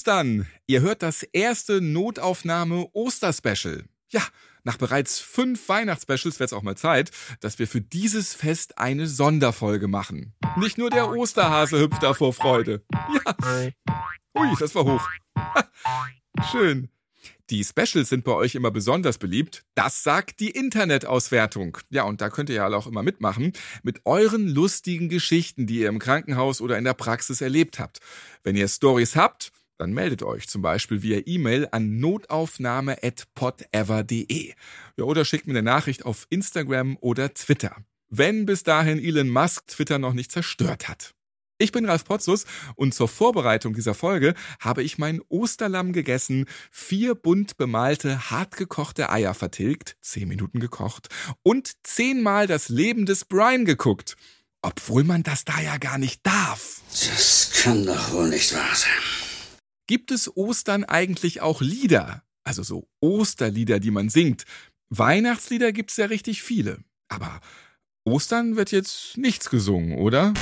Ostern! Ihr hört das erste Notaufnahme Osterspecial. Ja, nach bereits fünf Weihnachtsspecials wird es auch mal Zeit, dass wir für dieses Fest eine Sonderfolge machen. Nicht nur der Osterhase hüpft da vor Freude. Ja. Ui, das war hoch. Schön. Die Specials sind bei euch immer besonders beliebt. Das sagt die Internetauswertung. Ja, und da könnt ihr ja auch immer mitmachen mit euren lustigen Geschichten, die ihr im Krankenhaus oder in der Praxis erlebt habt. Wenn ihr Stories habt, dann meldet euch zum Beispiel via E-Mail an notaufnahme.podever.de ja, oder schickt mir eine Nachricht auf Instagram oder Twitter. Wenn bis dahin Elon Musk Twitter noch nicht zerstört hat. Ich bin Ralf Potzus und zur Vorbereitung dieser Folge habe ich mein Osterlamm gegessen, vier bunt bemalte, hartgekochte Eier vertilgt, zehn Minuten gekocht und zehnmal das Leben des Brian geguckt. Obwohl man das da ja gar nicht darf. Das kann doch wohl nicht wahr sein. Gibt es Ostern eigentlich auch Lieder? Also so Osterlieder, die man singt. Weihnachtslieder gibt's ja richtig viele. Aber Ostern wird jetzt nichts gesungen, oder?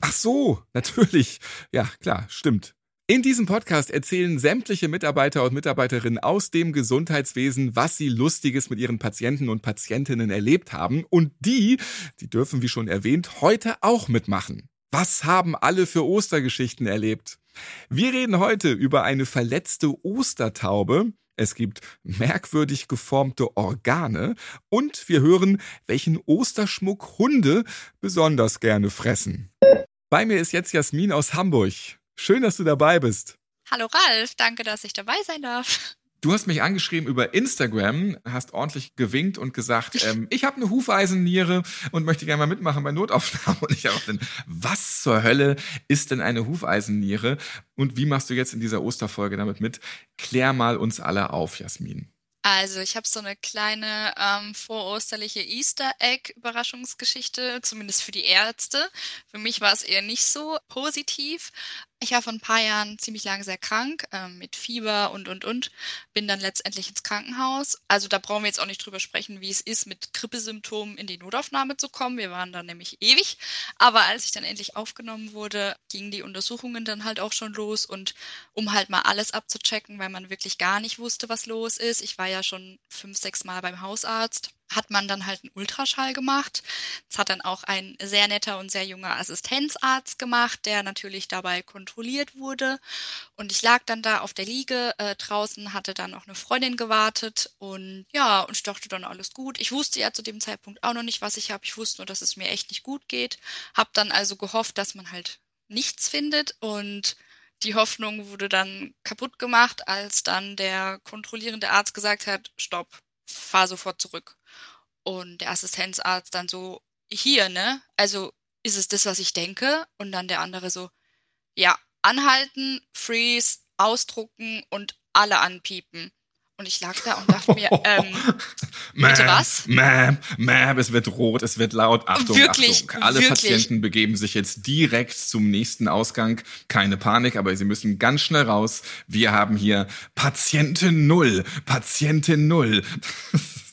Ach so, natürlich. Ja, klar, stimmt. In diesem Podcast erzählen sämtliche Mitarbeiter und Mitarbeiterinnen aus dem Gesundheitswesen, was sie Lustiges mit ihren Patienten und Patientinnen erlebt haben. Und die, die dürfen, wie schon erwähnt, heute auch mitmachen. Was haben alle für Ostergeschichten erlebt? Wir reden heute über eine verletzte Ostertaube. Es gibt merkwürdig geformte Organe und wir hören, welchen Osterschmuck Hunde besonders gerne fressen. Bei mir ist jetzt Jasmin aus Hamburg. Schön, dass du dabei bist. Hallo Ralf, danke, dass ich dabei sein darf. Du hast mich angeschrieben über Instagram, hast ordentlich gewinkt und gesagt, ähm, ich habe eine Hufeisenniere und möchte gerne mal mitmachen bei Notaufnahmen. Und ich habe dann, was zur Hölle ist denn eine Hufeisenniere? Und wie machst du jetzt in dieser Osterfolge damit mit? Klär mal uns alle auf, Jasmin. Also ich habe so eine kleine ähm, vorosterliche Easter Egg Überraschungsgeschichte, zumindest für die Ärzte. Für mich war es eher nicht so positiv. Ich war vor ein paar Jahren ziemlich lange sehr krank, äh, mit Fieber und, und, und. Bin dann letztendlich ins Krankenhaus. Also da brauchen wir jetzt auch nicht drüber sprechen, wie es ist, mit Grippesymptomen in die Notaufnahme zu kommen. Wir waren dann nämlich ewig. Aber als ich dann endlich aufgenommen wurde, gingen die Untersuchungen dann halt auch schon los. Und um halt mal alles abzuchecken, weil man wirklich gar nicht wusste, was los ist. Ich war ja schon fünf, sechs Mal beim Hausarzt hat man dann halt einen Ultraschall gemacht. Das hat dann auch ein sehr netter und sehr junger Assistenzarzt gemacht, der natürlich dabei kontrolliert wurde. Und ich lag dann da auf der Liege äh, draußen, hatte dann auch eine Freundin gewartet und ja, und ich dachte dann alles gut. Ich wusste ja zu dem Zeitpunkt auch noch nicht, was ich habe. Ich wusste nur, dass es mir echt nicht gut geht. Hab dann also gehofft, dass man halt nichts findet und die Hoffnung wurde dann kaputt gemacht, als dann der kontrollierende Arzt gesagt hat, stopp, fahr sofort zurück. Und der Assistenzarzt dann so, hier, ne? Also ist es das, was ich denke? Und dann der andere so, ja, anhalten, freeze, ausdrucken und alle anpiepen. Und ich lag da und dachte mir, ähm, bitte was? Ma'am, ma'am, es wird rot, es wird laut. Achtung, Wirklich, Achtung. Alle wirklich. Patienten begeben sich jetzt direkt zum nächsten Ausgang. Keine Panik, aber sie müssen ganz schnell raus. Wir haben hier Patientin Null, Patientin Null.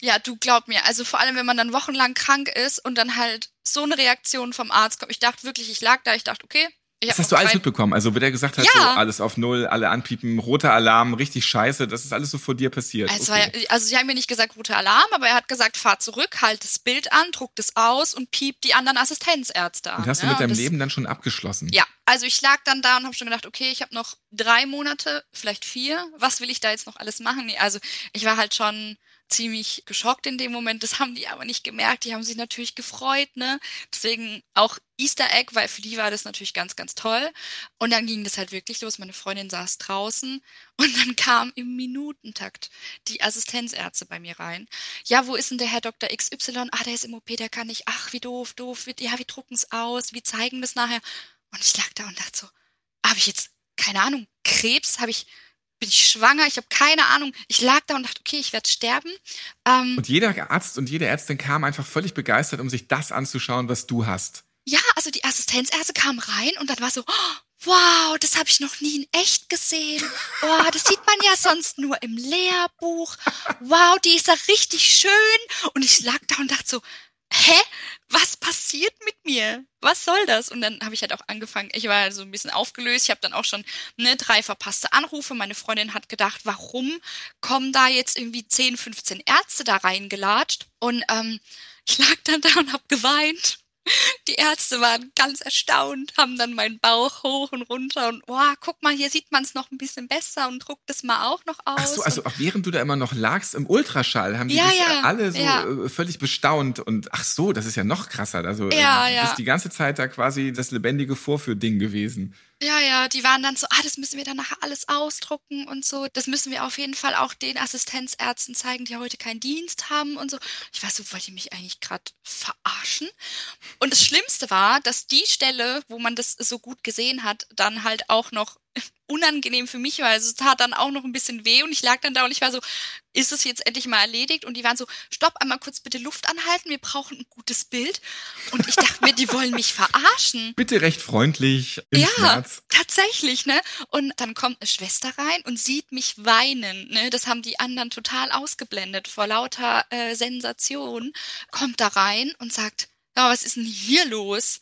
Ja, du glaub mir, also vor allem, wenn man dann wochenlang krank ist und dann halt so eine Reaktion vom Arzt kommt. Ich dachte wirklich, ich lag da, ich dachte, okay, Ich Das hast du alles mitbekommen. Also, wo der gesagt hat, Ja. so alles auf Null, alle anpiepen, roter Alarm, richtig scheiße, das ist alles so vor dir passiert. Es okay. war also sie haben mir nicht gesagt roter Alarm, aber er hat gesagt, fahr zurück, halt das Bild an, druckt es aus und piept die anderen Assistenzärzte an. Und hast du mit deinem das, Leben dann schon abgeschlossen? Ja, also ich lag dann da und habe schon gedacht, okay, ich habe noch drei Monate, vielleicht vier. Was will ich da jetzt noch alles machen? Nee, also ich war halt schon ziemlich geschockt in dem Moment. Das haben die aber nicht gemerkt. Die haben sich natürlich gefreut, ne? Deswegen auch Easter Egg, weil für die war das natürlich ganz, ganz toll. Und dann ging das halt wirklich los. Meine Freundin saß draußen und dann kam im Minutentakt die Assistenzärzte bei mir rein. Ja, wo ist denn der Herr Dr. XY? Ah, der ist im OP, der kann nicht. Ach, wie doof, doof. Ja, wir drucken es aus, wir zeigen das nachher. Und ich lag da und dachte so, habe ich jetzt, keine Ahnung, Krebs? Habe ich, bin ich schwanger? Ich habe keine Ahnung. Ich lag da und dachte, okay, ich werde sterben. Ähm, Und jeder Arzt und jede Ärztin kam einfach völlig begeistert, um sich das anzuschauen, was du hast. ja, also die Assistenzärzte kamen rein und dann war so, oh, wow, das habe ich noch nie in echt gesehen. Oh, das sieht man ja sonst nur im Lehrbuch. Wow, die ist ja richtig schön. Und ich lag da und dachte so, hä? Was passiert mit mir? Was soll das? Und dann habe ich halt auch angefangen, ich war so ein bisschen aufgelöst. Ich habe dann auch schon ne, drei verpasste Anrufe. Meine Freundin hat gedacht, warum kommen da jetzt irgendwie 10, 15 Ärzte da reingelatscht? Und ähm, ich lag dann da und habe geweint. Die Ärzte waren ganz erstaunt, haben dann meinen Bauch hoch und runter und oh, guck mal, hier sieht man es noch ein bisschen besser und druckt es mal auch noch aus. Ach so, also während du da immer noch lagst im Ultraschall, haben die Ja, dich ja, alle so ja. äh, völlig bestaunt und ach so, das ist ja noch krasser. Also Ja, du ja. bist die ganze Zeit da quasi das lebendige Vorführding gewesen. Ja, ja, die waren dann so, ah, das müssen wir dann nachher alles ausdrucken und so. Das müssen wir auf jeden Fall auch den Assistenzärzten zeigen, die heute keinen Dienst haben und so. Ich weiß so, wollt ihr mich eigentlich gerade verarschen? Und das Schlimmste war, dass die Stelle, wo man das so gut gesehen hat, dann halt auch noch unangenehm für mich war. Also es tat dann auch noch ein bisschen weh und ich lag dann da und ich war so, ist es jetzt endlich mal erledigt? Und die waren so, stopp, einmal kurz bitte Luft anhalten, wir brauchen ein gutes Bild. Und ich dachte mir, die wollen mich verarschen. Bitte recht freundlich im Ja, Schmerz. tatsächlich, ne? Und dann kommt eine Schwester rein und sieht mich weinen, ne? Das haben die anderen total ausgeblendet vor lauter äh, Sensation. Kommt da rein und sagt, ja, was ist denn hier los?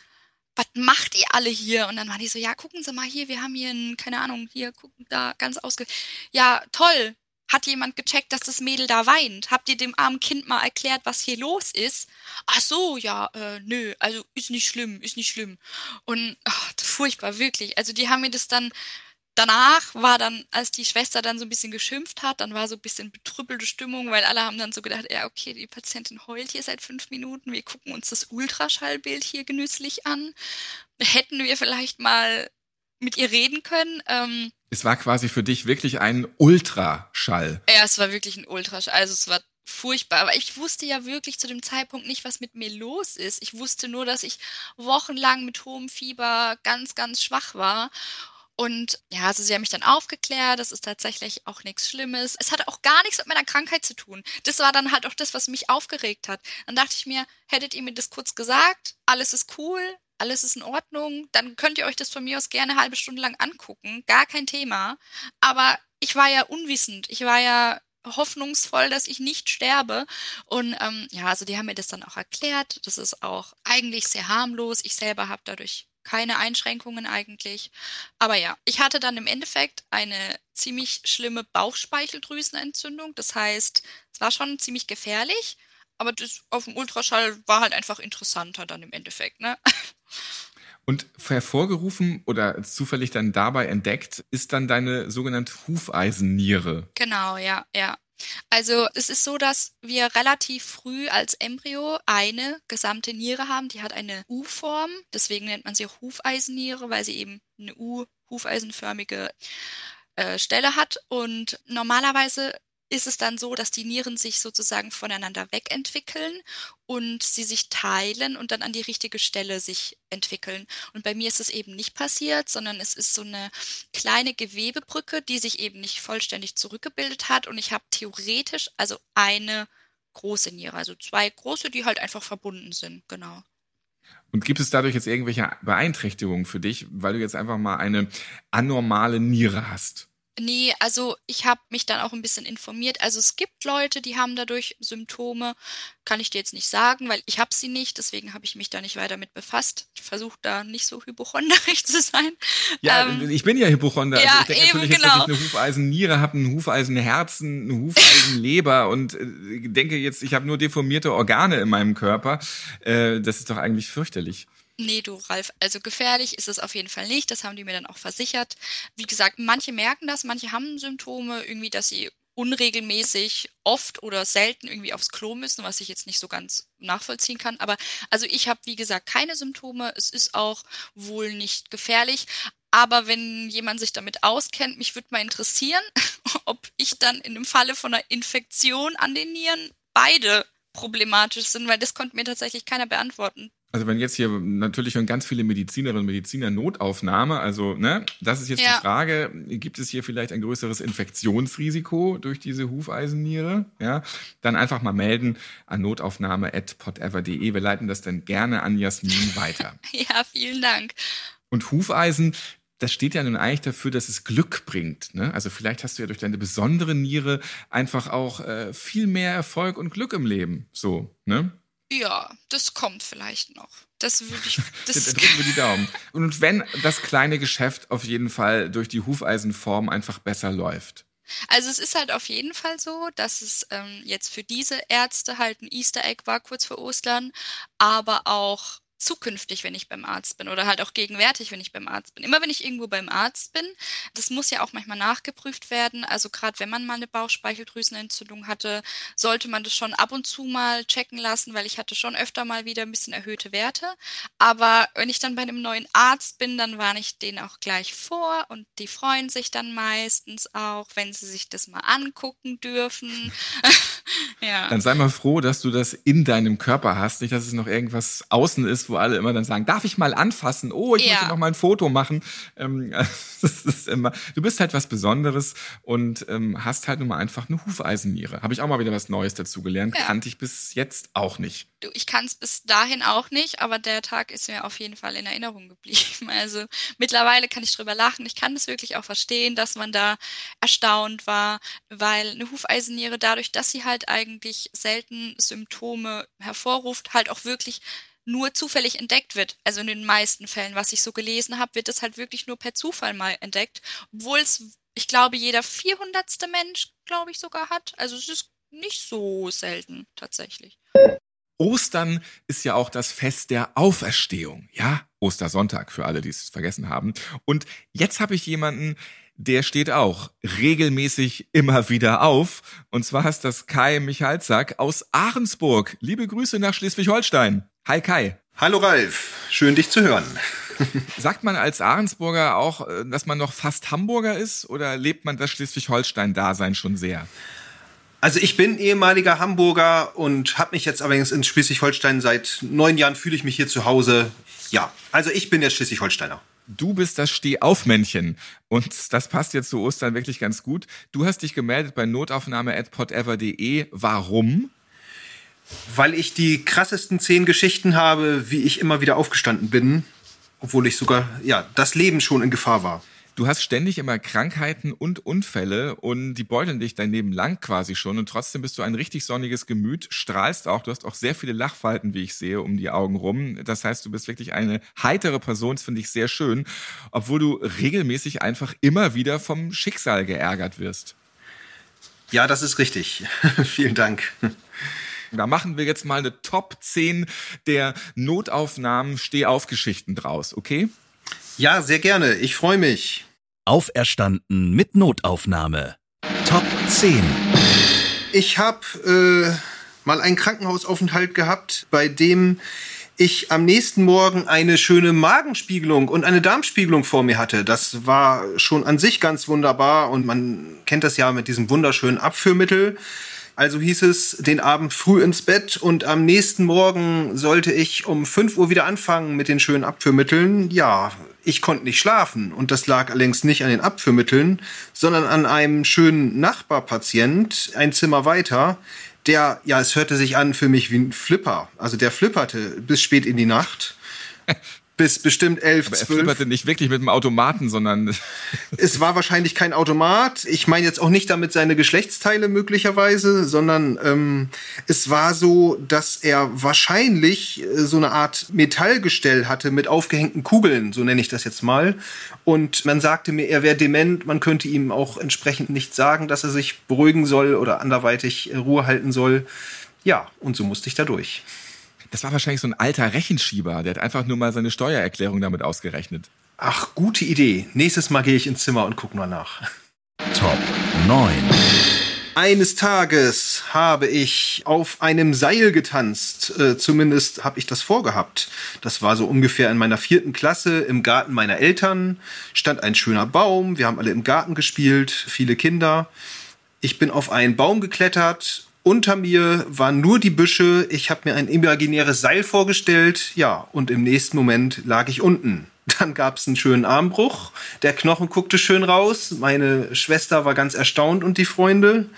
Was macht ihr alle hier? Und dann waren die so, ja, gucken Sie mal hier, wir haben hier ein, keine Ahnung, hier, gucken da, ganz ausge... Ja, toll. Hat jemand gecheckt, dass das Mädel da weint? Habt ihr dem armen Kind mal erklärt, was hier los ist? Ach so, ja, äh, nö, also ist nicht schlimm, ist nicht schlimm. Und ach, furchtbar, wirklich. Also die haben mir das dann, danach war dann, als die Schwester dann so ein bisschen geschimpft hat, dann war so ein bisschen betrüppelte Stimmung, weil alle haben dann so gedacht, ja, okay, die Patientin heult hier seit fünf Minuten, wir gucken uns das Ultraschallbild hier genüsslich an. Hätten wir vielleicht mal mit ihr reden können. Ähm, Es war quasi für dich wirklich ein Ultraschall. ja, es war wirklich ein Ultraschall. Also es war furchtbar. Aber ich wusste ja wirklich zu dem Zeitpunkt nicht, was mit mir los ist. Ich wusste nur, dass ich wochenlang mit hohem Fieber ganz, ganz schwach war. Und ja, also sie haben mich dann aufgeklärt, das ist tatsächlich auch nichts Schlimmes. Es hatte auch gar nichts mit meiner Krankheit zu tun. Das war dann halt auch das, was mich aufgeregt hat. Dann dachte ich mir, hättet ihr mir das kurz gesagt, alles ist cool, alles ist in Ordnung, dann könnt ihr euch das von mir aus gerne eine halbe Stunde lang angucken, gar kein Thema. Aber ich war ja unwissend, ich war ja hoffnungsvoll, dass ich nicht sterbe. Und ähm, ja, also die haben mir das dann auch erklärt. Das ist auch eigentlich sehr harmlos. Ich selber habe dadurch keine Einschränkungen eigentlich. Aber ja, ich hatte dann im Endeffekt eine ziemlich schlimme Bauchspeicheldrüsenentzündung. Das heißt, es war schon ziemlich gefährlich. Aber das auf dem Ultraschall war halt einfach interessanter dann im Endeffekt, ne? Und hervorgerufen oder zufällig dann dabei entdeckt, ist dann deine sogenannte Hufeisenniere. Genau, ja, ja. Also es ist so, dass wir relativ früh als Embryo eine gesamte Niere haben, die hat eine U-Form, deswegen nennt man sie auch Hufeisenniere, weil sie eben eine U-hufeisenförmige äh, Stelle hat. Und normalerweise ist es dann so, dass die Nieren sich sozusagen voneinander wegentwickeln und sie sich teilen und dann an die richtige Stelle sich entwickeln. Und bei mir ist es eben nicht passiert, sondern es ist so eine kleine Gewebebrücke, die sich eben nicht vollständig zurückgebildet hat. Und ich habe theoretisch also eine große Niere, also zwei große, die halt einfach verbunden sind, genau. Und gibt es dadurch jetzt irgendwelche Beeinträchtigungen für dich, weil du jetzt einfach mal eine anormale Niere hast? Nee, also ich habe mich dann auch ein bisschen informiert. Also es gibt Leute, die haben dadurch Symptome. Kann ich dir jetzt nicht sagen, weil ich habe sie nicht. Deswegen habe ich mich da nicht weiter mit befasst. Ich versuche da nicht so hypochonderisch zu sein. Ja, ähm, ich bin ja Hypochonder. Ja, also ich denke natürlich genau. jetzt, dass ich eine Hufeisenniere habe, ein Hufeisenherzen, eine Hufeisenleber und äh, denke jetzt, ich habe nur deformierte Organe in meinem Körper. Äh, das ist doch eigentlich fürchterlich. Nee, du, Ralf, also gefährlich ist es auf jeden Fall nicht. Das haben die mir dann auch versichert. Wie gesagt, manche merken das, manche haben Symptome, irgendwie, dass sie unregelmäßig oft oder selten irgendwie aufs Klo müssen, was ich jetzt nicht so ganz nachvollziehen kann. Aber also ich habe, wie gesagt, keine Symptome. Es ist auch wohl nicht gefährlich. Aber wenn jemand sich damit auskennt, mich würde mal interessieren, ob ich dann in dem Falle von einer Infektion an den Nieren beide problematisch sind, weil das konnte mir tatsächlich keiner beantworten. Also wenn jetzt hier natürlich schon ganz viele Medizinerinnen und Mediziner Notaufnahme, also ne, das ist jetzt ja. die Frage, gibt es hier vielleicht ein größeres Infektionsrisiko durch diese Hufeisenniere? Ja, dann einfach mal melden an notaufnahme@potever.de. Wir leiten das dann gerne an Jasmin weiter. ja, vielen Dank. Und Hufeisen, das steht ja nun eigentlich dafür, dass es Glück bringt. Ne? Also vielleicht hast du ja durch deine besondere Niere einfach auch äh, viel mehr Erfolg und Glück im Leben. So, ne? Ja, das kommt vielleicht noch. Das würde ich. Das Dann drücken wir die Daumen. Und wenn das kleine Geschäft auf jeden Fall durch die Hufeisenform einfach besser läuft. Also es ist halt auf jeden Fall so, dass es ähm, jetzt für diese Ärzte halt ein Easter Egg war kurz vor Ostern, aber auch zukünftig, wenn ich beim Arzt bin oder halt auch gegenwärtig, wenn ich beim Arzt bin. Immer wenn ich irgendwo beim Arzt bin, das muss ja auch manchmal nachgeprüft werden. Also gerade wenn man mal eine Bauchspeicheldrüsenentzündung hatte, sollte man das schon ab und zu mal checken lassen, weil ich hatte schon öfter mal wieder ein bisschen erhöhte Werte. Aber wenn ich dann bei einem neuen Arzt bin, dann warne ich den auch gleich vor und die freuen sich dann meistens auch, wenn sie sich das mal angucken dürfen. ja. Dann sei mal froh, dass du das in deinem Körper hast, nicht, dass es noch irgendwas außen ist, wo alle immer dann sagen, darf ich mal anfassen? Oh, ich ja. möchte noch mal ein Foto machen. Ähm, das ist immer, du bist halt was Besonderes und ähm, hast halt nun mal einfach eine Hufeisenniere. Habe ich auch mal wieder was Neues dazu gelernt. Ja. Kannte ich bis jetzt auch nicht. Du, ich kann es bis dahin auch nicht, aber der Tag ist mir auf jeden Fall in Erinnerung geblieben. Also mittlerweile kann ich drüber lachen. Ich kann es wirklich auch verstehen, dass man da erstaunt war, weil eine Hufeisenniere dadurch, dass sie halt eigentlich selten Symptome hervorruft, halt auch wirklich nur zufällig entdeckt wird. Also in den meisten Fällen, was ich so gelesen habe, wird es halt wirklich nur per Zufall mal entdeckt, obwohl es, ich glaube, jeder vierhundertste Mensch, glaube ich, sogar hat. Also es ist nicht so selten tatsächlich. Ostern ist ja auch das Fest der Auferstehung, ja? Ostersonntag für alle, die es vergessen haben. Und jetzt habe ich jemanden, der steht auch regelmäßig immer wieder auf. Und zwar ist das Kai Michalzack aus Ahrensburg. Liebe Grüße nach Schleswig-Holstein. Hi Kai. Hallo Ralf, schön dich zu hören. Sagt man als Ahrensburger auch, äh, dass man noch fast Hamburger ist oder lebt man das Schleswig-Holstein-Dasein schon sehr? Also ich bin ehemaliger Hamburger und habe mich jetzt allerdings in Schleswig-Holstein seit neun Jahren fühle ich mich hier zu Hause. Ja, also ich bin der Schleswig-Holsteiner. Du bist das Stehaufmännchen und das passt jetzt zu Ostern wirklich ganz gut. Du hast dich gemeldet bei notaufnahme@potever.de. Warum? Weil ich die krassesten zehn Geschichten habe, wie ich immer wieder aufgestanden bin, obwohl ich sogar, ja, das Leben schon in Gefahr war. Du hast ständig immer Krankheiten und Unfälle und die beuteln dich dein Leben lang quasi schon und trotzdem bist du ein richtig sonniges Gemüt, strahlst auch, du hast auch sehr viele Lachfalten, wie ich sehe, um die Augen rum. Das heißt, du bist wirklich eine heitere Person, das finde ich sehr schön, obwohl du regelmäßig einfach immer wieder vom Schicksal geärgert wirst. Ja, das ist richtig. Vielen Dank. Da machen wir jetzt mal eine Top 10 der Notaufnahmen Stehaufgeschichten draus, okay? Ja, sehr gerne. Ich freue mich. Auferstanden mit Notaufnahme. Top 10. Ich habe äh, mal einen Krankenhausaufenthalt gehabt, bei dem ich am nächsten Morgen eine schöne Magenspiegelung und eine Darmspiegelung vor mir hatte. Das war schon an sich ganz wunderbar und man kennt das ja mit diesem wunderschönen Abführmittel. Also hieß es, den Abend früh ins Bett und am nächsten Morgen sollte ich um 5 Uhr wieder anfangen mit den schönen Abführmitteln. Ja, ich konnte nicht schlafen und das lag allerdings nicht an den Abführmitteln, sondern an einem schönen Nachbarpatient, ein Zimmer weiter, der, ja, es hörte sich an für mich wie ein Flipper. Also der flipperte bis spät in die Nacht. bis bestimmt elf, Aber er zwölf. flipperte nicht wirklich mit dem Automaten, sondern Es war wahrscheinlich kein Automat. Ich meine jetzt auch nicht damit seine Geschlechtsteile möglicherweise, sondern ähm, es war so, dass er wahrscheinlich äh, so eine Art Metallgestell hatte mit aufgehängten Kugeln, so nenne ich das jetzt mal. Und man sagte mir, er wäre dement. Man könnte ihm auch entsprechend nicht sagen, dass er sich beruhigen soll oder anderweitig äh, Ruhe halten soll. Ja, und so musste ich da durch. Das war wahrscheinlich so ein alter Rechenschieber. Der hat einfach nur mal seine Steuererklärung damit ausgerechnet. Ach, gute Idee. Nächstes Mal gehe ich ins Zimmer und gucke mal nach. Top 9. Eines Tages habe ich auf einem Seil getanzt. Äh, zumindest habe ich das vorgehabt. Das war so ungefähr in meiner vierten Klasse im Garten meiner Eltern. Stand ein schöner Baum. Wir haben alle im Garten gespielt, viele Kinder. Ich bin auf einen Baum geklettert. Unter mir waren nur die Büsche. Ich habe mir ein imaginäres Seil vorgestellt. Ja, und im nächsten Moment lag ich unten. Dann gab es einen schönen Armbruch. Der Knochen guckte schön raus. Meine Schwester war ganz erstaunt und die Freunde.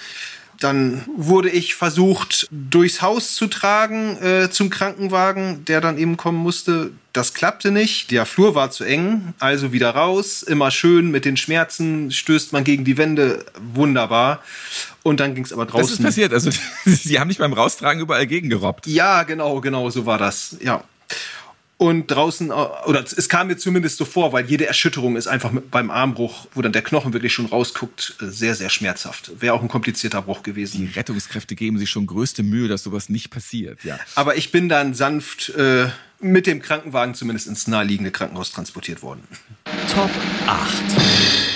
Dann wurde ich versucht, durchs Haus zu tragen äh, zum Krankenwagen, der dann eben kommen musste. Das klappte nicht. Der Flur war zu eng, also wieder raus. Immer schön mit den Schmerzen stößt man gegen die Wände. Wunderbar. Und dann ging es aber Das draußen. ist passiert. Also, sie haben nicht beim Raustragen überall gegengerobbt. Ja, genau, genau, so war das. Ja. Und draußen, äh, oder es kam mir zumindest so vor, weil jede Erschütterung ist einfach beim Armbruch, wo dann der Knochen wirklich schon rausguckt, äh, sehr, sehr schmerzhaft. Wäre auch ein komplizierter Bruch Die gewesen. Rettungskräfte geben sich schon größte Mühe, dass sowas nicht passiert. Ja. Aber ich bin dann sanft äh, mit dem Krankenwagen zumindest ins naheliegende Krankenhaus transportiert worden. Top 8.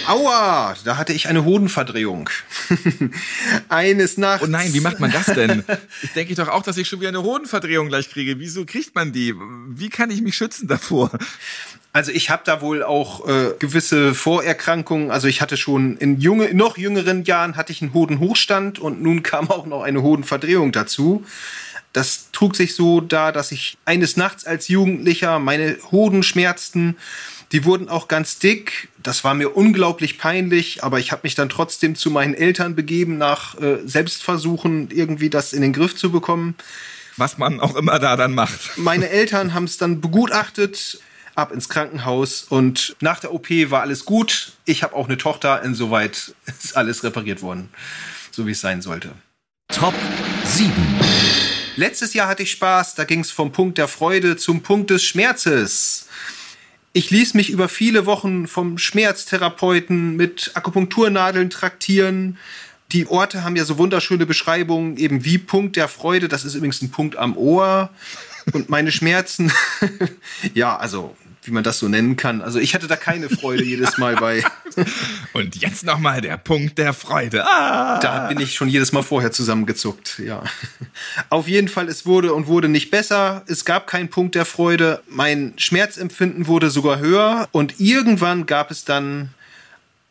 Aua, da hatte ich eine Hodenverdrehung. Eines Nachts. Oh nein, wie macht man das denn? Ich denke doch auch, dass ich schon wieder eine Hodenverdrehung gleich kriege. Wieso kriegt man die? Wie kann ich mich schützen davor? Also ich habe da wohl auch äh, gewisse Vorerkrankungen. Also ich hatte schon in junge, in noch jüngeren Jahren hatte ich einen Hodenhochstand und nun kam auch noch eine Hodenverdrehung dazu. Das trug sich so dar, dass ich eines Nachts als Jugendlicher meine Hoden schmerzten. Die wurden auch ganz dick. Das war mir unglaublich peinlich, aber ich habe mich dann trotzdem zu meinen Eltern begeben, nach äh, Selbstversuchen irgendwie das in den Griff zu bekommen. Was man auch immer da dann macht. Meine Eltern haben es dann begutachtet, ab ins Krankenhaus und nach der OP war alles gut. Ich habe auch eine Tochter, insoweit ist alles repariert worden, so wie es sein sollte. Top 7. Letztes Jahr hatte ich Spaß, da ging es vom Punkt der Freude zum Punkt des Schmerzes. Ich ließ mich über viele Wochen vom Schmerztherapeuten mit Akupunkturnadeln traktieren. Die Orte haben ja so wunderschöne Beschreibungen, eben wie Punkt der Freude. Das ist übrigens ein Punkt am Ohr. Und meine Schmerzen, ja, also wie man das so nennen kann. Also ich hatte da keine Freude jedes Mal bei. Und jetzt nochmal der Punkt der Freude. Ah! Da bin ich schon jedes Mal vorher zusammengezuckt, ja. Auf jeden Fall, es wurde und wurde nicht besser. Es gab keinen Punkt der Freude. Mein Schmerzempfinden wurde sogar höher. Und irgendwann gab es dann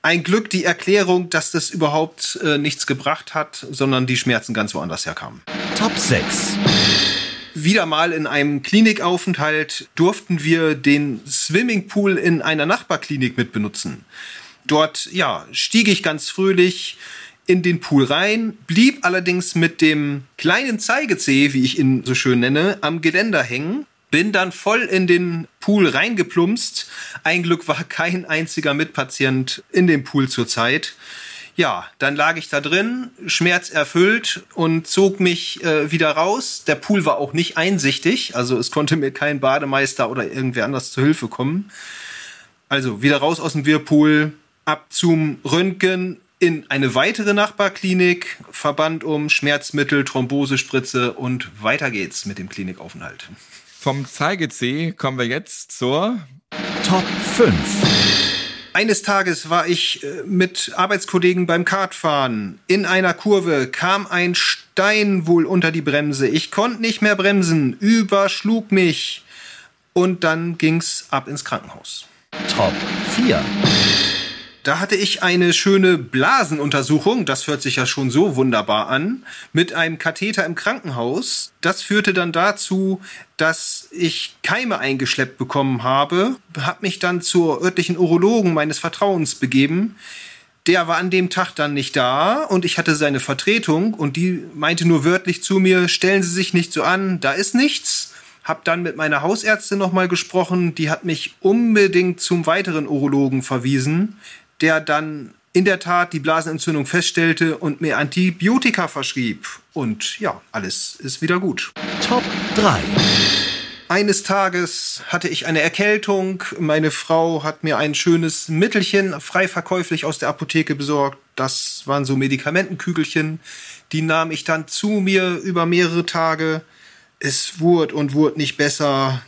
ein Glück die Erklärung, dass das überhaupt äh, nichts gebracht hat, sondern die Schmerzen ganz woanders herkamen. Top 6. Wieder mal in einem Klinikaufenthalt durften wir den Swimmingpool in einer Nachbarklinik mitbenutzen. Dort, ja, stieg ich ganz fröhlich in den Pool rein, blieb allerdings mit dem kleinen Zeigezeh, wie ich ihn so schön nenne, am Geländer hängen, bin dann voll in den Pool reingeplumpst. Ein Glück war kein einziger Mitpatient in dem Pool zurzeit. Ja, dann lag ich da drin, schmerzerfüllt und zog mich äh, wieder raus. Der Pool war auch nicht einsichtig, also es konnte mir kein Bademeister oder irgendwer anders zu Hilfe kommen. Also wieder raus aus dem Whirlpool, ab zum Röntgen in eine weitere Nachbarklinik, Verband um, Schmerzmittel, Thrombosespritze und weiter geht's mit dem Klinikaufenthalt. Vom Zeigezeh kommen wir jetzt zur Top 5. Eines Tages war ich äh, mit Arbeitskollegen beim Kartfahren. In einer Kurve kam ein Stein wohl unter die Bremse. Ich konnte nicht mehr bremsen, überschlug mich. Und dann ging's ab ins Krankenhaus. Top 4. Da hatte ich eine schöne Blasenuntersuchung, das hört sich ja schon so wunderbar an, mit einem Katheter im Krankenhaus. Das führte dann dazu, dass ich Keime eingeschleppt bekommen habe, habe mich dann zur örtlichen Urologen meines Vertrauens begeben. Der war an dem Tag dann nicht da und ich hatte seine Vertretung und die meinte nur wörtlich zu mir, stellen Sie sich nicht so an, da ist nichts Hab dann mit meiner Hausärztin nochmal gesprochen. Die hat mich unbedingt zum weiteren Urologen verwiesen, der dann in der Tat die Blasenentzündung feststellte und mir Antibiotika verschrieb. Und ja, alles ist wieder gut. Top 3. Eines Tages hatte ich eine Erkältung. Meine Frau hat mir ein schönes Mittelchen frei verkäuflich aus der Apotheke besorgt. Das waren so Medikamentenkügelchen. Die nahm ich dann zu mir über mehrere Tage. Es wurde und wurde nicht besser.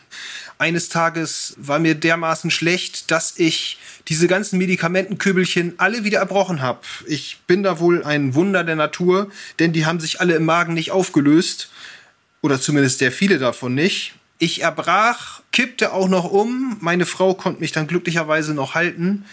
Eines Tages war mir dermaßen schlecht, dass ich diese ganzen Medikamentenkübelchen alle wieder erbrochen habe. Ich bin da wohl ein Wunder der Natur, denn die haben sich alle im Magen nicht aufgelöst. Oder zumindest sehr viele davon nicht. Ich erbrach, kippte auch noch um. Meine Frau konnte mich dann glücklicherweise noch halten,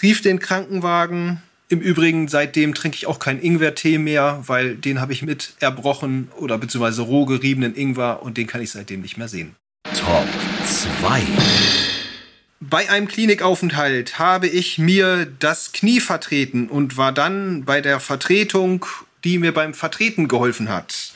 rief den Krankenwagen. Im Übrigen, seitdem trinke ich auch keinen Ingwertee mehr, weil den habe ich mit erbrochen oder beziehungsweise roh geriebenen Ingwer und den kann ich seitdem nicht mehr sehen. Top 2. Bei einem Klinikaufenthalt habe ich mir das Knie vertreten und war dann bei der Vertretung, die mir beim Vertreten geholfen hat.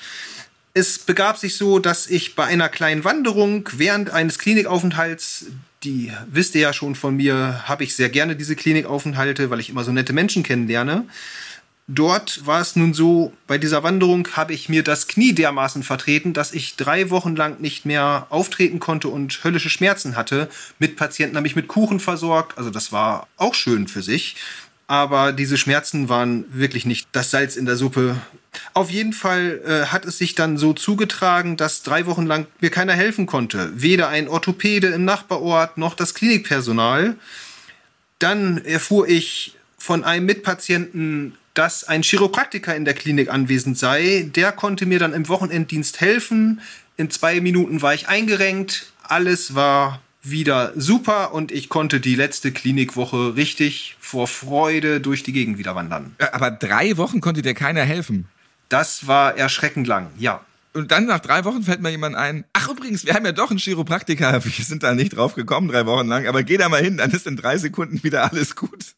Es begab sich so, dass ich bei einer kleinen Wanderung während eines Klinikaufenthalts, die wisst ihr ja schon von mir, habe ich sehr gerne diese Klinikaufenthalte, weil ich immer so nette Menschen kennenlerne. Dort war es nun so, bei dieser Wanderung habe ich mir das Knie dermaßen vertreten, dass ich drei Wochen lang nicht mehr auftreten konnte und höllische Schmerzen hatte. Mit Patienten habe ich mit Kuchen versorgt, also das war auch schön für sich. Aber diese Schmerzen waren wirklich nicht das Salz in der Suppe, auf jeden Fall äh, hat es sich dann so zugetragen, dass drei Wochen lang mir keiner helfen konnte. Weder ein Orthopäde im Nachbarort noch das Klinikpersonal. Dann erfuhr ich von einem Mitpatienten, dass ein Chiropraktiker in der Klinik anwesend sei. Der konnte mir dann im Wochenenddienst helfen. In zwei Minuten war ich eingerenkt. Alles war wieder super und ich konnte die letzte Klinikwoche richtig vor Freude durch die Gegend wieder wandern. Aber drei Wochen konnte dir keiner helfen. Das war erschreckend lang, ja. Und dann nach drei Wochen fällt mir jemand ein, ach übrigens, wir haben ja doch einen Chiropraktiker, wir sind da nicht drauf gekommen, drei Wochen lang, aber geh da mal hin, dann ist in drei Sekunden wieder alles gut.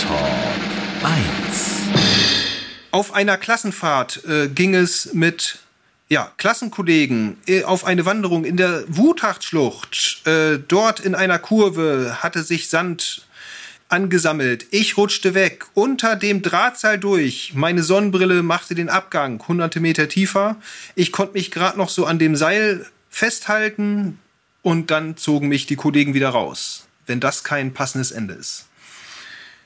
Top 1. Auf einer Klassenfahrt äh, ging es mit ja, Klassenkollegen äh, auf eine Wanderung in der Wutachschlucht. Äh, dort in einer Kurve hatte sich Sand angesammelt. Ich rutschte weg, unter dem Drahtseil durch. Meine Sonnenbrille machte den Abgang hunderte Meter tiefer. Ich konnte mich gerade noch so an dem Seil festhalten und dann zogen mich die Kollegen wieder raus. Wenn das kein passendes Ende ist.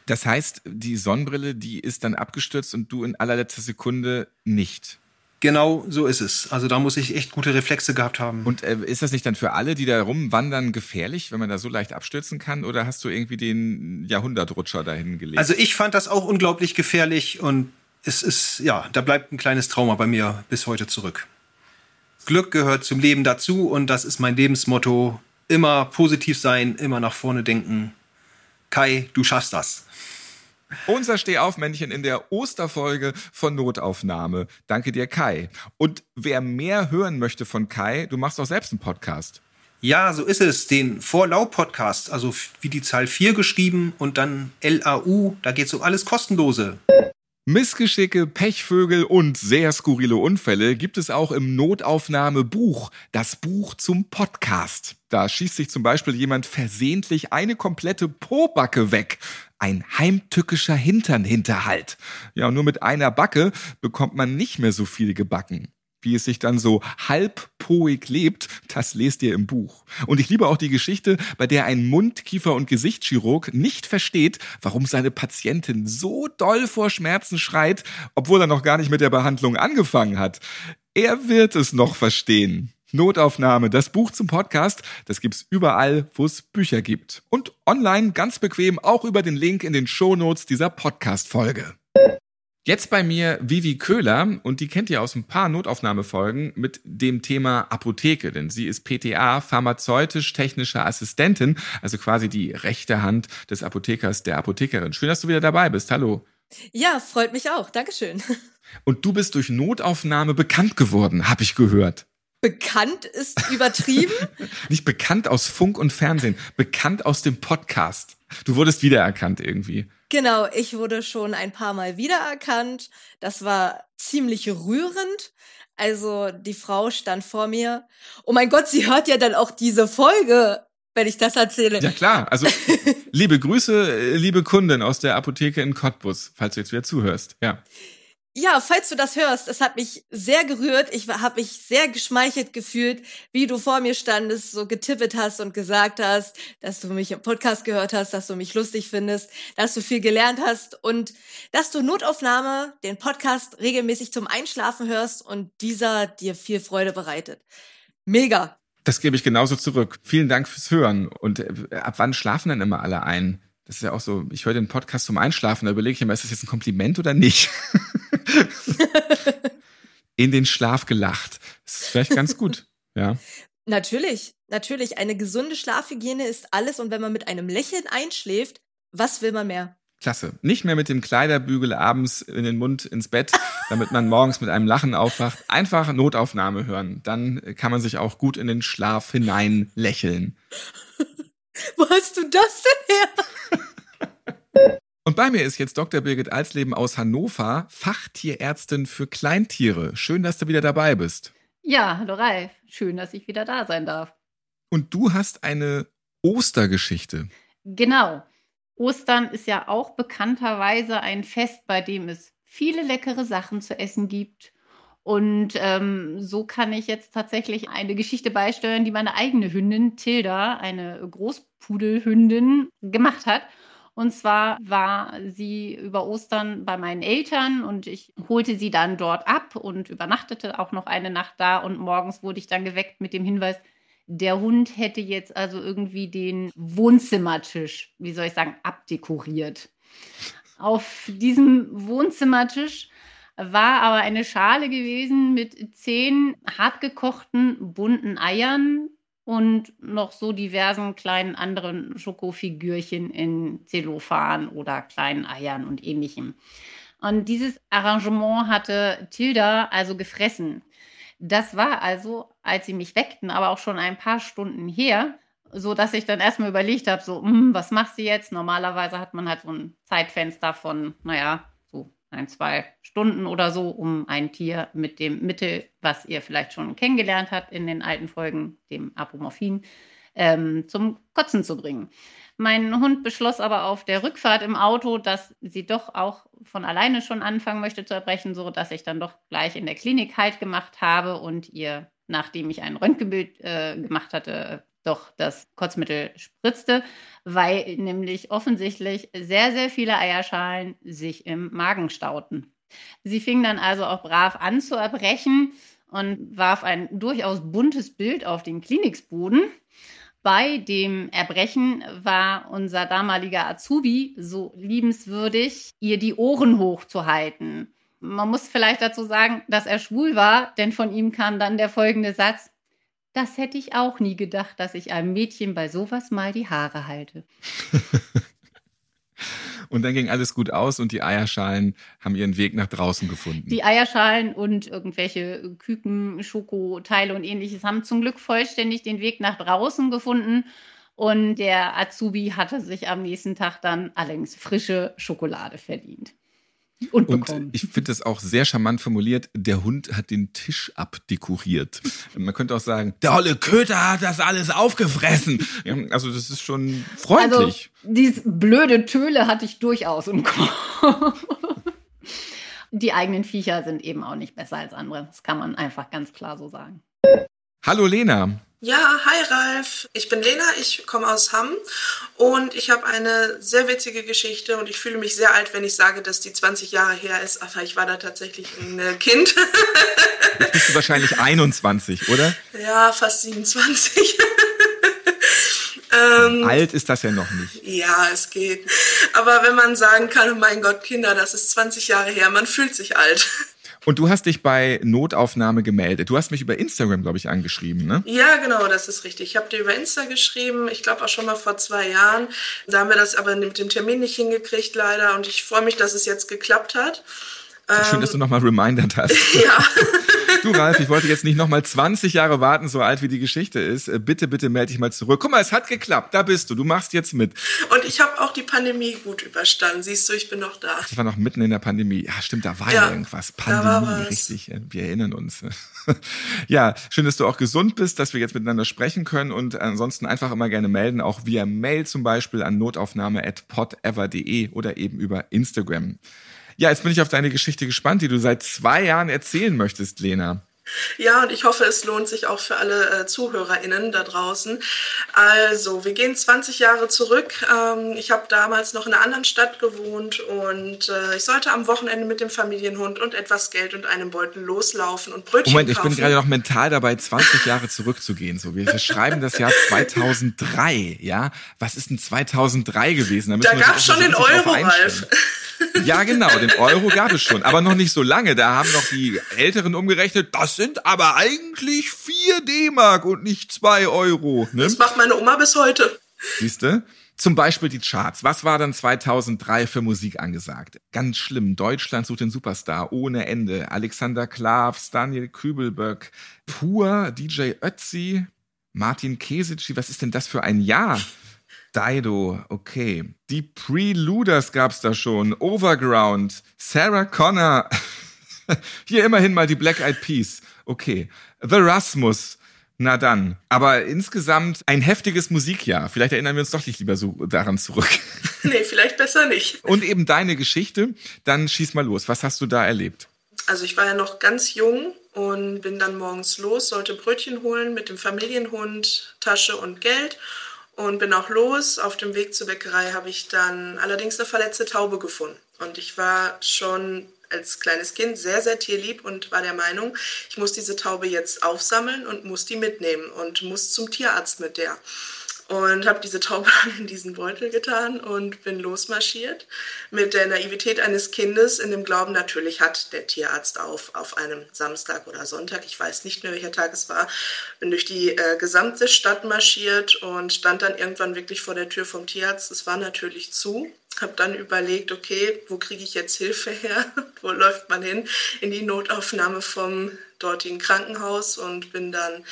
Das heißt, die Sonnenbrille, die ist dann abgestürzt und du in allerletzter Sekunde nicht. Genau so ist es. Also da muss ich echt gute Reflexe gehabt haben. Und äh, ist das nicht dann für alle, die da rumwandern, gefährlich, wenn man da so leicht abstürzen kann? Oder hast du irgendwie den Jahrhundertrutscher dahin gelegt? Also ich fand das auch unglaublich gefährlich und es ist, ja, da bleibt ein kleines Trauma bei mir bis heute zurück. Glück gehört zum Leben dazu und das ist mein Lebensmotto. Immer positiv sein, immer nach vorne denken. Kai, du schaffst das. Unser Stehaufmännchen in der Osterfolge von Notaufnahme. Danke dir, Kai. Und wer mehr hören möchte von Kai, du machst auch selbst einen Podcast. Ja, so ist es. Den Vorlau-Podcast, also wie die Zahl 4 geschrieben und dann LAU, da geht es um alles Kostenlose. Missgeschicke, Pechvögel und sehr skurrile Unfälle gibt es auch im Notaufnahmebuch, das Buch zum Podcast. Da schießt sich zum Beispiel jemand versehentlich eine komplette Pobacke weg. Ein heimtückischer Hinternhinterhalt. Ja, nur mit einer Backe bekommt man nicht mehr so viel gebacken wie es sich dann so halbpoig lebt, das lest ihr im Buch. Und ich liebe auch die Geschichte, bei der ein Mund-, Kiefer- und Gesichtschirurg nicht versteht, warum seine Patientin so doll vor Schmerzen schreit, obwohl er noch gar nicht mit der Behandlung angefangen hat. Er wird es noch verstehen. Notaufnahme, das Buch zum Podcast, das gibt's überall, wo es Bücher gibt. Und online ganz bequem auch über den Link in den Shownotes dieser Podcast-Folge. Jetzt bei mir Vivi Köhler und die kennt ihr aus ein paar Notaufnahmefolgen mit dem Thema Apotheke, denn sie ist PTA, pharmazeutisch-technische Assistentin, also quasi die rechte Hand des Apothekers, der Apothekerin. Schön, dass du wieder dabei bist. Hallo. Ja, freut mich auch. Dankeschön. Und du bist durch Notaufnahme bekannt geworden, habe ich gehört. Bekannt ist übertrieben. Nicht bekannt aus Funk und Fernsehen, bekannt aus dem Podcast. Du wurdest wiedererkannt irgendwie. Genau, ich wurde schon ein paar Mal wiedererkannt. Das war ziemlich rührend. Also die Frau stand vor mir. Oh mein Gott, sie hört ja dann auch diese Folge, wenn ich das erzähle. Ja klar, also liebe Grüße, äh, liebe Kundin aus der Apotheke in Cottbus, falls du jetzt wieder zuhörst. Ja. Ja, falls du das hörst, es hat mich sehr gerührt. Ich habe mich sehr geschmeichelt gefühlt, wie du vor mir standest, so getippet hast und gesagt hast, dass du mich im Podcast gehört hast, dass du mich lustig findest, dass du viel gelernt hast und dass du Notaufnahme, den Podcast regelmäßig zum Einschlafen hörst und dieser dir viel Freude bereitet. Mega. Das gebe ich genauso zurück. Vielen Dank fürs Hören. Und äh, ab wann schlafen denn immer alle ein? Das ist ja auch so, ich höre den Podcast zum Einschlafen, da überlege ich immer, ist das jetzt ein Kompliment oder nicht? In den Schlaf gelacht. Das ist vielleicht ganz gut, ja. Natürlich, natürlich. Eine gesunde Schlafhygiene ist alles und wenn man mit einem Lächeln einschläft, was will man mehr? Klasse. Nicht mehr mit dem Kleiderbügel abends in den Mund ins Bett, damit man morgens mit einem Lachen aufwacht. Einfach Notaufnahme hören. Dann kann man sich auch gut in den Schlaf hinein lächeln. Wo hast du das denn her? Und bei mir ist jetzt Dr. Birgit Alsleben aus Hannover, Fachtierärztin für Kleintiere. Schön, dass du wieder dabei bist. Ja, hallo Ralf. Schön, dass ich wieder da sein darf. Und du hast eine Ostergeschichte. Genau. Ostern ist ja auch bekannterweise ein Fest, bei dem es viele leckere Sachen zu essen gibt. Und ähm, so kann ich jetzt tatsächlich eine Geschichte beisteuern, die meine eigene Hündin Tilda, eine Großpudelhündin, gemacht hat. Und zwar war sie über Ostern bei meinen Eltern und ich holte sie dann dort ab und übernachtete auch noch eine Nacht da. Und morgens wurde ich dann geweckt mit dem Hinweis, der Hund hätte jetzt also irgendwie den Wohnzimmertisch, wie soll ich sagen, abdekoriert. Auf diesem Wohnzimmertisch war aber eine Schale gewesen mit zehn hartgekochten bunten Eiern und noch so diversen kleinen anderen Schokofigürchen in Zellophan oder kleinen Eiern und ähnlichem. Und dieses Arrangement hatte Tilda also gefressen. Das war also, als sie mich weckten, aber auch schon ein paar Stunden her, so dass ich dann erstmal überlegt habe, so, hm, was machst du jetzt? Normalerweise hat man halt so ein Zeitfenster von, naja, ein, zwei Stunden oder so, um ein Tier mit dem Mittel, was ihr vielleicht schon kennengelernt habt in den alten Folgen, dem Apomorphin, ähm, zum Kotzen zu bringen. Mein Hund beschloss aber auf der Rückfahrt im Auto, dass sie doch auch von alleine schon anfangen möchte zu erbrechen, so dass ich dann doch gleich in der Klinik Halt gemacht habe und ihr, nachdem ich ein Röntgenbild äh, gemacht hatte, doch das Kotzmittel spritzte, weil nämlich offensichtlich sehr, sehr viele Eierschalen sich im Magen stauten. Sie fing dann also auch brav an zu erbrechen und warf ein durchaus buntes Bild auf den Kliniksboden. Bei dem Erbrechen war unser damaliger Azubi so liebenswürdig, ihr die Ohren hochzuhalten. Man muss vielleicht dazu sagen, dass er schwul war, denn von ihm kam dann der folgende Satz: das hätte ich auch nie gedacht, dass ich einem Mädchen bei sowas mal die Haare halte. und dann ging alles gut aus und die Eierschalen haben ihren Weg nach draußen gefunden. Die Eierschalen und irgendwelche Küken, Schokoteile und ähnliches haben zum Glück vollständig den Weg nach draußen gefunden. Und der Azubi hatte sich am nächsten Tag dann allerdings frische Schokolade verdient. Und, und ich finde das auch sehr charmant formuliert. Der Hund hat den Tisch abdekoriert. Man könnte auch sagen, der olle Köter hat das alles aufgefressen. Ja, also das ist schon freundlich. Also, dieses blöde Töle hatte ich durchaus im Kopf. Die eigenen Viecher sind eben auch nicht besser als andere. Das kann man einfach ganz klar so sagen. Hallo Lena. Ja, hi Ralf. Ich bin Lena, ich komme aus Hamm und ich habe eine sehr witzige Geschichte und ich fühle mich sehr alt, wenn ich sage, dass die 20 Jahre her ist, aber ich war da tatsächlich ein äh, Kind. Jetzt bist du wahrscheinlich 21, oder? Ja, fast 27. ähm, Alt ist das ja noch nicht. Ja, es geht. Aber wenn man sagen kann, oh mein Gott, Kinder, das ist 20 Jahre her, man fühlt sich alt. Und du hast dich bei Notaufnahme gemeldet. Du hast mich über Instagram, glaube ich, angeschrieben, ne? Ja, genau, das ist richtig. Ich habe dir über Insta geschrieben, ich glaube auch schon mal vor zwei Jahren. Da haben wir das aber mit dem Termin nicht hingekriegt, leider. Und ich freue mich, dass es jetzt geklappt hat. Schön, dass du nochmal remindert hast. Ja. Du, Ralf, ich wollte jetzt nicht nochmal 20 Jahre warten, so alt wie die Geschichte ist. Äh, Bitte, bitte melde dich mal zurück. Guck mal, es hat geklappt. Da bist du. Du machst jetzt mit. Und ich habe auch die Pandemie gut überstanden. Siehst du, ich bin noch da. Das war noch mitten in der Pandemie. Ja, stimmt, da war Ja, ja, irgendwas. da war Pandemie, was. richtig. äh, Wir erinnern uns. ja, schön, dass du auch gesund bist, dass wir jetzt miteinander sprechen können und ansonsten einfach immer gerne melden, auch via Mail zum Beispiel an notaufnahme.podever.de oder eben über Instagram. Ja, jetzt bin ich auf deine Geschichte gespannt, die du seit zwei Jahren erzählen möchtest, Lena. Ja, und ich hoffe, es lohnt sich auch für alle äh, ZuhörerInnen da draußen. Also, wir gehen 20 Jahre zurück. Ähm, ich habe damals noch in einer anderen Stadt gewohnt und äh, ich sollte am Wochenende mit dem Familienhund und etwas Geld und einem Beutel loslaufen und Brötchen Moment, ich kaufen. bin gerade noch mental dabei, 20 Jahre zurückzugehen. So, wir, schreiben das Jahr 2003, ja? Was ist denn 2003 gewesen? Da uns gab's auch schon den Euro, einstellen. Ja, genau, den Euro gab es schon, aber noch nicht so lange. Da haben noch die Älteren umgerechnet, das sind aber eigentlich 4 D-Mark und nicht 2 Euro. Ne? Das macht meine Oma bis heute. Siehste? Zum Beispiel die Charts. Was war dann 2003 für Musik angesagt? Ganz schlimm. Deutschland sucht den Superstar ohne Ende. Alexander Klavs, Daniel Kübelböck, Pur, DJ Ötzi, Martin Kesici. Was ist denn das für ein Jahr? Dido, okay. Die Preluders gab's da schon. Overground, Sarah Connor. Hier immerhin mal die Black Eyed Peas. Okay. The Rasmus. Na dann. Aber insgesamt ein heftiges Musikjahr. Vielleicht erinnern wir uns doch nicht lieber so daran zurück. Nee, vielleicht besser nicht. Und eben deine Geschichte. Dann schieß mal los. Was hast du da erlebt? Also ich war ja noch ganz jung und bin dann morgens los, sollte Brötchen holen mit dem Familienhund, Tasche und Geld und bin auch los. Auf dem Weg zur Bäckerei habe ich dann allerdings eine verletzte Taube gefunden. Und ich war schon als kleines Kind sehr, sehr tierlieb und war der Meinung, ich muss diese Taube jetzt aufsammeln und muss die mitnehmen und muss zum Tierarzt mit der. Und habe diese Taube in diesen Beutel getan und bin losmarschiert mit der Naivität eines Kindes in dem Glauben, natürlich hat der Tierarzt auf, auf einem Samstag oder Sonntag, ich weiß nicht mehr welcher Tag es war, bin durch die äh, gesamte Stadt marschiert und stand dann irgendwann wirklich vor der Tür vom Tierarzt. Es war natürlich zu. Habe dann überlegt, okay, wo kriege ich jetzt Hilfe her? wo läuft man hin? In die Notaufnahme vom dortigen Krankenhaus und bin dann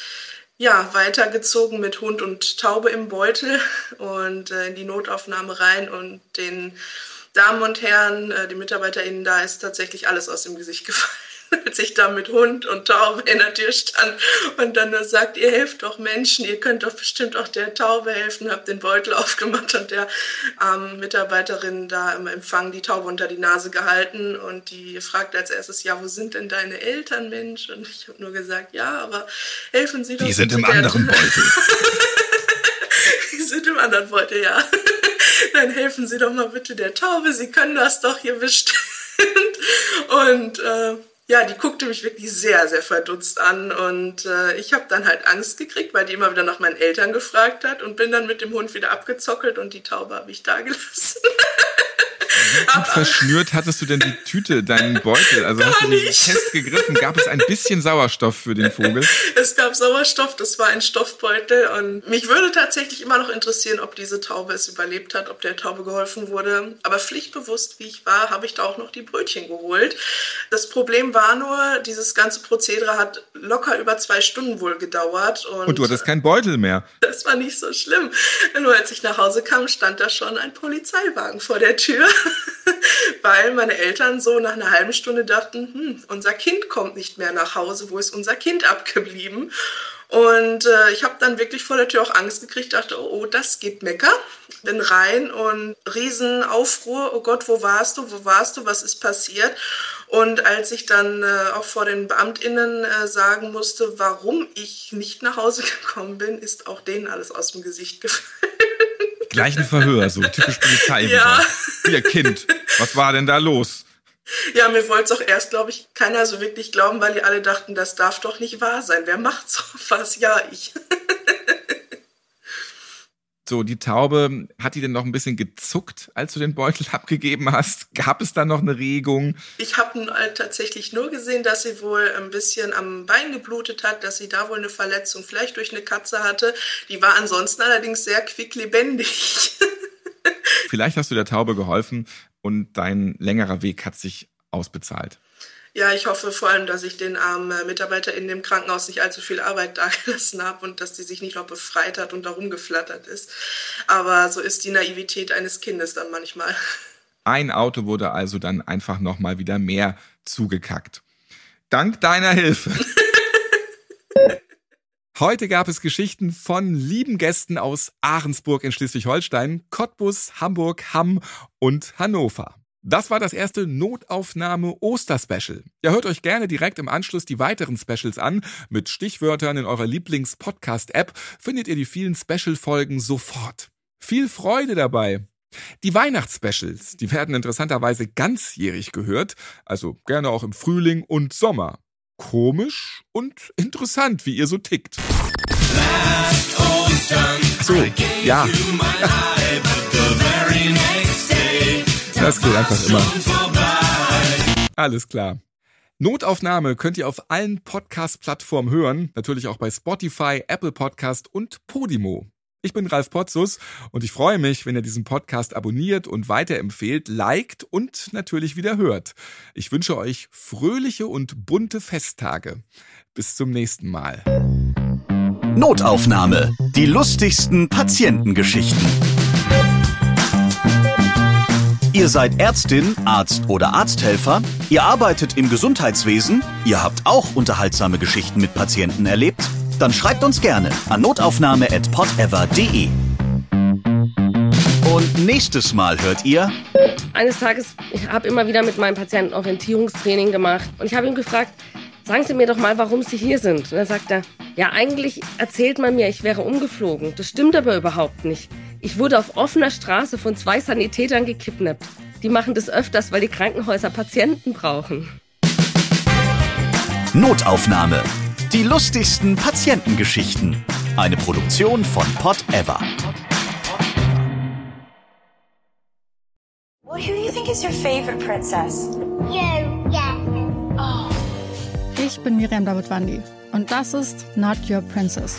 ja, weitergezogen mit Hund und Taube im Beutel und äh, in die Notaufnahme rein und den Damen und Herren, äh, die MitarbeiterInnen da ist tatsächlich alles aus dem Gesicht gefallen, als ich da mit Hund und Taube in der Tür stand und dann nur sagt, ihr helft doch Menschen, ihr könnt doch bestimmt auch der Taube helfen, hab den Beutel aufgemacht und der ähm, Mitarbeiterin da im Empfang die Taube unter die Nase gehalten und die fragte als erstes, ja, wo sind denn deine Eltern, Mensch? Und ich habe nur gesagt, ja, aber helfen Sie doch Die sind im der- anderen Beutel. Die sind im anderen Beutel, ja. Dann helfen Sie doch mal bitte der Taube, Sie können das doch hier bestimmt. Und äh, ja, die guckte mich wirklich sehr, sehr verdutzt an. Und äh, ich habe dann halt Angst gekriegt, weil die immer wieder nach meinen Eltern gefragt hat und bin dann mit dem Hund wieder abgezockelt und die Taube habe ich da gelassen. Gut verschnürt hattest du denn die Tüte, deinen Beutel? Also hast du nicht. fest gegriffen? Gab es ein bisschen Sauerstoff für den Vogel? Es gab Sauerstoff, das war ein Stoffbeutel und mich würde tatsächlich immer noch interessieren, ob diese Taube es überlebt hat, ob der Taube geholfen wurde. Aber pflichtbewusst, wie ich war, habe ich da auch noch die Brötchen geholt. Das Problem war nur, dieses ganze Prozedere hat locker über zwei Stunden wohl gedauert und, Und du hattest keinen Beutel mehr. das war nicht so schlimm. Nur als ich nach Hause kam, stand da schon ein Polizeiwagen vor der Tür, weil meine Eltern so nach einer halben Stunde dachten, hm, unser Kind kommt nicht mehr nach Hause, wo ist unser Kind abgeblieben? Und äh, ich habe dann wirklich vor der Tür auch Angst gekriegt, dachte, oh, oh, das geht Mecker. Bin rein und Riesenaufruhr, oh Gott, wo warst du, wo warst du, was ist passiert? Und als ich dann äh, auch vor den BeamtInnen äh, sagen musste, warum ich nicht nach Hause gekommen bin, ist auch denen alles aus dem Gesicht gefallen. Gleich ein Verhör, so typisch Polizei. Ja. Ihr Kind, was war denn da los? Ja, mir wollte es auch erst, glaube ich, keiner so wirklich glauben, weil die alle dachten, das darf doch nicht wahr sein. Wer macht sowas? Ja, ich. So, die Taube, hat die denn noch ein bisschen gezuckt, als du den Beutel abgegeben hast? Gab es da noch eine Regung? Ich habe halt tatsächlich nur gesehen, dass sie wohl ein bisschen am Bein geblutet hat, dass sie da wohl eine Verletzung vielleicht durch eine Katze hatte. Die war ansonsten allerdings sehr quicklebendig. Vielleicht hast du der Taube geholfen und dein längerer Weg hat sich ausbezahlt. Ja, ich hoffe vor allem, dass ich den armen äh, MitarbeiterInnen im Krankenhaus nicht allzu viel Arbeit dagelassen habe und dass die sich nicht noch befreit hat und da rumgeflattert ist. Aber so ist die Naivität eines Kindes dann manchmal. Ein Auto wurde also dann einfach nochmal wieder mehr zugekackt. Dank deiner Hilfe. Heute gab es Geschichten von lieben Gästen aus Ahrensburg in Schleswig-Holstein, Cottbus, Hamburg, Hamm und Hannover. Das war das erste Notaufnahme Osterspecial. Ja, hört euch gerne direkt im Anschluss die weiteren Specials an. Mit Stichwörtern in eurer Lieblings-Podcast-App findet ihr die vielen Special-Folgen sofort. Viel Freude dabei! Die Weihnachtsspecials, die werden interessanterweise ganzjährig gehört, also gerne auch im Frühling und Sommer. Komisch und interessant, wie ihr so tickt. So, ja. Das geht einfach immer. Alles klar. Notaufnahme könnt ihr auf allen Podcast-Plattformen hören, natürlich auch bei Spotify, Apple Podcast und Podimo. Ich bin Ralf Potzus und ich freue mich, wenn ihr diesen Podcast abonniert und weiterempfehlt, liked und natürlich wieder hört. Ich wünsche euch fröhliche und bunte Festtage. Bis zum nächsten Mal. Notaufnahme. Die lustigsten Patientengeschichten. Ihr seid Ärztin, Arzt oder Arzthelfer, ihr arbeitet im Gesundheitswesen, ihr habt auch unterhaltsame Geschichten mit Patienten erlebt, dann schreibt uns gerne an notaufnahme.podever.de. Und nächstes Mal hört ihr. Eines Tages, ich habe immer wieder mit meinem Patienten Orientierungstraining gemacht und ich habe ihn gefragt, sagen Sie mir doch mal, warum Sie hier sind. Und dann sagt er, ja, eigentlich erzählt man mir, ich wäre umgeflogen. Das stimmt aber überhaupt nicht. Ich wurde auf offener Straße von zwei Sanitätern gekidnappt. Die machen das öfters, weil die Krankenhäuser Patienten brauchen. Notaufnahme. Die lustigsten Patientengeschichten. Eine Produktion von Pod Ever. Well, who do you think is your favorite princess? You, yeah. Oh. Ich bin Miriam Davidwandi und das ist Not Your Princess.